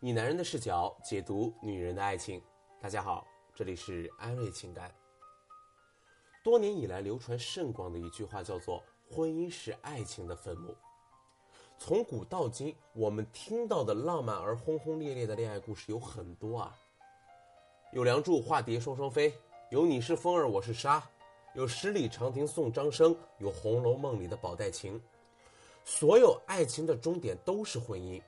以男人的视角解读女人的爱情。大家好，这里是安瑞情感。多年以来流传甚广的一句话叫做“婚姻是爱情的坟墓”。从古到今，我们听到的浪漫而轰轰烈烈的恋爱故事有很多啊，有梁祝化蝶双双飞，有你是风儿我是沙，有十里长亭送张生，有《红楼梦》里的宝黛情。所有爱情的终点都是婚姻，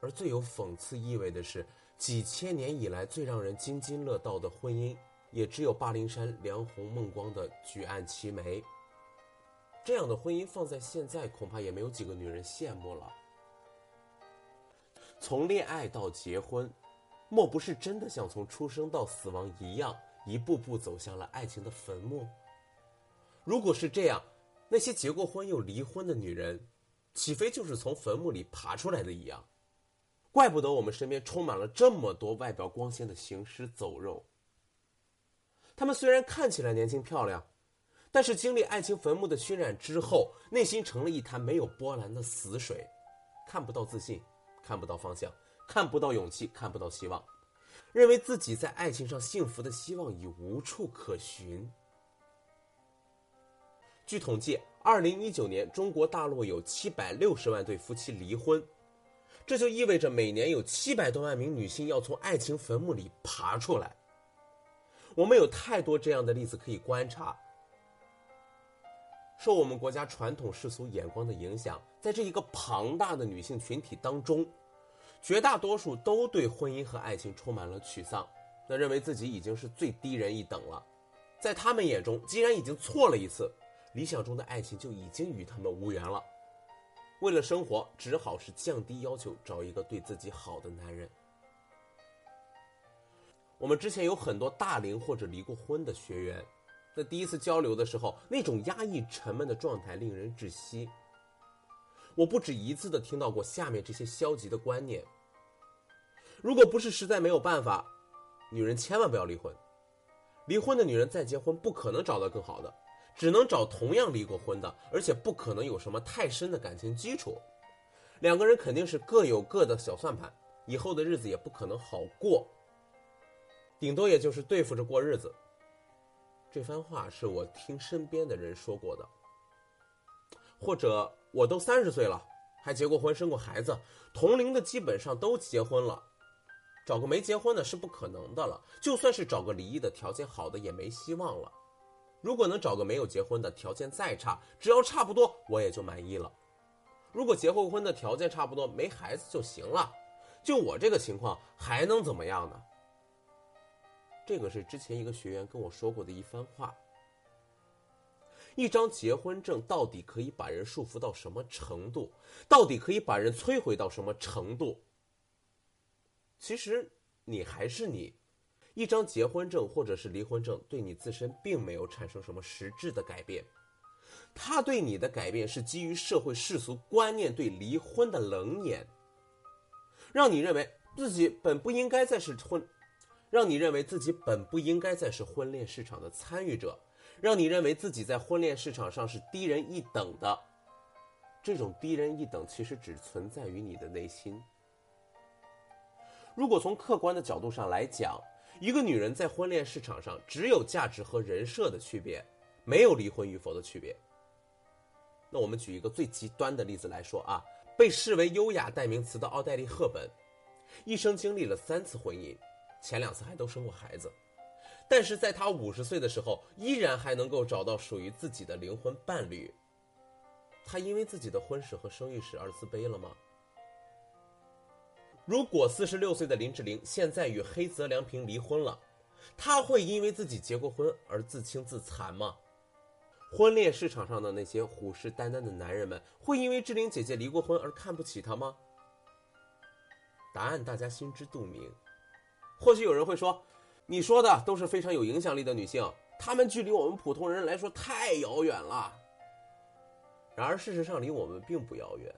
而最有讽刺意味的是，几千年以来最让人津津乐道的婚姻，也只有灞陵山梁红孟光的举案齐眉。这样的婚姻放在现在，恐怕也没有几个女人羡慕了。从恋爱到结婚，莫不是真的像从出生到死亡一样，一步步走向了爱情的坟墓？如果是这样，那些结过婚又离婚的女人，岂非就是从坟墓里爬出来的一样？怪不得我们身边充满了这么多外表光鲜的行尸走肉。他们虽然看起来年轻漂亮，但是经历爱情坟墓的熏染之后，内心成了一潭没有波澜的死水，看不到自信，看不到方向，看不到勇气，看不到希望，认为自己在爱情上幸福的希望已无处可寻。据统计，二零一九年中国大陆有七百六十万对夫妻离婚，这就意味着每年有七百多万名女性要从爱情坟墓里爬出来。我们有太多这样的例子可以观察。受我们国家传统世俗眼光的影响，在这一个庞大的女性群体当中，绝大多数都对婚姻和爱情充满了沮丧，那认为自己已经是最低人一等了。在他们眼中，既然已经错了一次。理想中的爱情就已经与他们无缘了，为了生活，只好是降低要求，找一个对自己好的男人。我们之前有很多大龄或者离过婚的学员，在第一次交流的时候，那种压抑沉闷的状态令人窒息。我不止一次的听到过下面这些消极的观念：如果不是实在没有办法，女人千万不要离婚。离婚的女人再结婚，不可能找到更好的。只能找同样离过婚的，而且不可能有什么太深的感情基础，两个人肯定是各有各的小算盘，以后的日子也不可能好过，顶多也就是对付着过日子。这番话是我听身边的人说过的，或者我都三十岁了，还结过婚、生过孩子，同龄的基本上都结婚了，找个没结婚的是不可能的了，就算是找个离异的条件好的也没希望了。如果能找个没有结婚的，条件再差，只要差不多，我也就满意了。如果结过婚的条件差不多，没孩子就行了。就我这个情况，还能怎么样呢？这个是之前一个学员跟我说过的一番话。一张结婚证到底可以把人束缚到什么程度？到底可以把人摧毁到什么程度？其实，你还是你。一张结婚证或者是离婚证，对你自身并没有产生什么实质的改变，它对你的改变是基于社会世俗观念对离婚的冷眼，让你认为自己本不应该再是婚，让你认为自己本不应该再是婚恋市场的参与者，让你认为自己在婚恋市场上是低人一等的，这种低人一等其实只存在于你的内心。如果从客观的角度上来讲，一个女人在婚恋市场上只有价值和人设的区别，没有离婚与否的区别。那我们举一个最极端的例子来说啊，被视为优雅代名词的奥黛丽·赫本，一生经历了三次婚姻，前两次还都生过孩子，但是在她五十岁的时候，依然还能够找到属于自己的灵魂伴侣。她因为自己的婚史和生育史而自卑了吗？如果四十六岁的林志玲现在与黑泽良平离婚了，她会因为自己结过婚而自轻自残吗？婚恋市场上的那些虎视眈眈的男人们会因为志玲姐姐离过婚而看不起她吗？答案大家心知肚明。或许有人会说，你说的都是非常有影响力的女性，她们距离我们普通人来说太遥远了。然而事实上离我们并不遥远。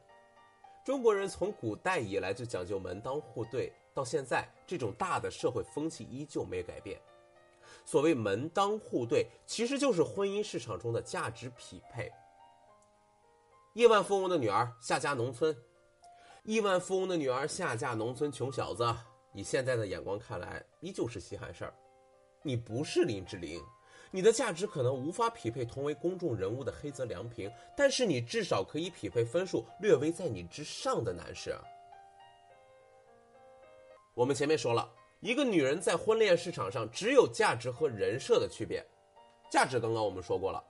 中国人从古代以来就讲究门当户对，到现在这种大的社会风气依旧没改变。所谓门当户对，其实就是婚姻市场中的价值匹配。亿万富翁的女儿下嫁农村，亿万富翁的女儿下嫁农村穷小子，以现在的眼光看来，依旧是稀罕事儿。你不是林志玲，你的价值可能无法匹配同为公众人物的黑泽良平，但是你至少可以匹配分数略微在你之上的男士。我们前面说了，一个女人在婚恋市场上只有价值和人设的区别。价值刚刚我们说过了，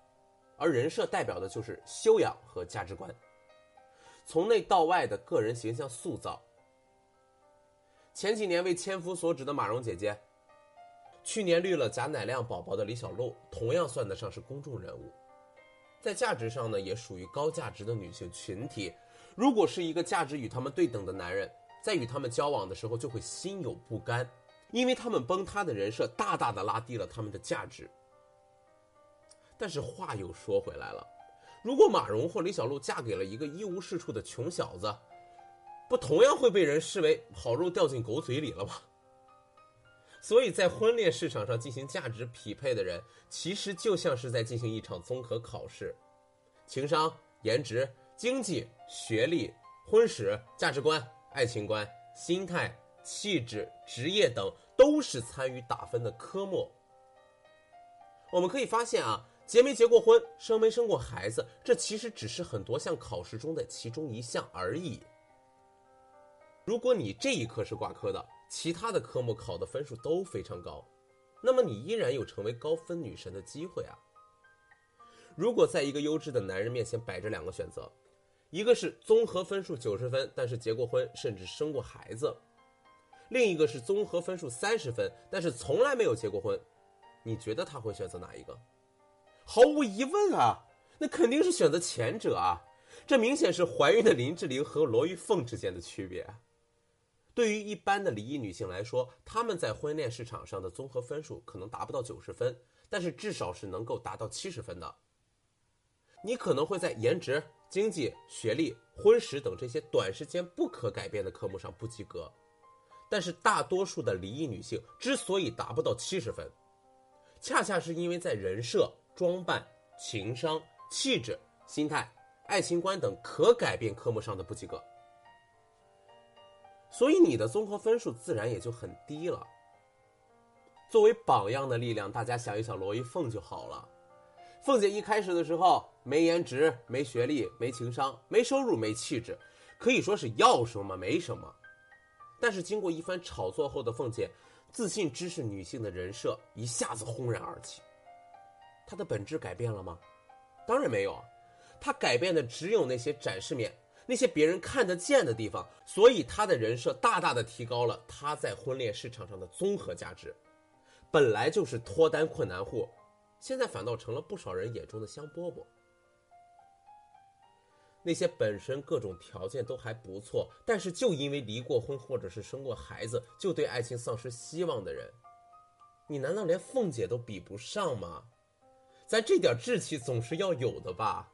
而人设代表的就是修养和价值观。从内到外的个人形象塑造。前几年为千夫所指的马蓉姐姐，去年绿了贾乃亮宝宝的李小璐，同样算得上是公众人物，在价值上呢，也属于高价值的女性群体。如果是一个价值与他们对等的男人，在与他们交往的时候就会心有不甘，因为他们崩塌的人设大大的拉低了他们的价值。但是话又说回来了。如果马蓉或李小璐嫁给了一个一无是处的穷小子，不同样会被人视为好肉掉进狗嘴里了吗？所以在婚恋市场上进行价值匹配的人，其实就像是在进行一场综合考试，情商、颜值、经济、学历、婚史、价值观、爱情观、心态、气质、职业等，都是参与打分的科目。我们可以发现啊。结没结过婚，生没生过孩子，这其实只是很多项考试中的其中一项而已。如果你这一科是挂科的，其他的科目考的分数都非常高，那么你依然有成为高分女神的机会啊。如果在一个优质的男人面前摆着两个选择，一个是综合分数九十分，但是结过婚甚至生过孩子；另一个是综合分数三十分，但是从来没有结过婚，你觉得他会选择哪一个？毫无疑问啊，那肯定是选择前者啊！这明显是怀孕的林志玲和罗玉凤之间的区别。对于一般的离异女性来说，她们在婚恋市场上的综合分数可能达不到九十分，但是至少是能够达到七十分的。你可能会在颜值、经济、学历、婚史等这些短时间不可改变的科目上不及格，但是大多数的离异女性之所以达不到七十分，恰恰是因为在人设。装扮、情商、气质、心态、爱情观等可改变科目上的不及格，所以你的综合分数自然也就很低了。作为榜样的力量，大家想一想罗一凤就好了。凤姐一开始的时候没颜值、没学历、没情商、没收入、没气质，可以说是要什么没什么。但是经过一番炒作后的凤姐，自信知识女性的人设一下子轰然而起。她的本质改变了吗？当然没有，啊，她改变的只有那些展示面，那些别人看得见的地方。所以他的人设大大的提高了他在婚恋市场上的综合价值。本来就是脱单困难户，现在反倒成了不少人眼中的香饽饽。那些本身各种条件都还不错，但是就因为离过婚或者是生过孩子，就对爱情丧失希望的人，你难道连凤姐都比不上吗？咱这点志气总是要有的吧。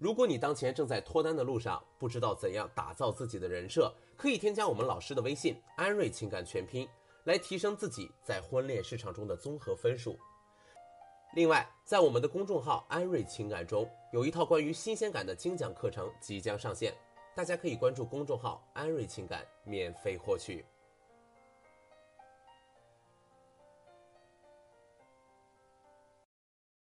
如果你当前正在脱单的路上，不知道怎样打造自己的人设，可以添加我们老师的微信“安瑞情感全拼”，来提升自己在婚恋市场中的综合分数。另外，在我们的公众号“安瑞情感”中，有一套关于新鲜感的精讲课程即将上线，大家可以关注公众号“安瑞情感”免费获取。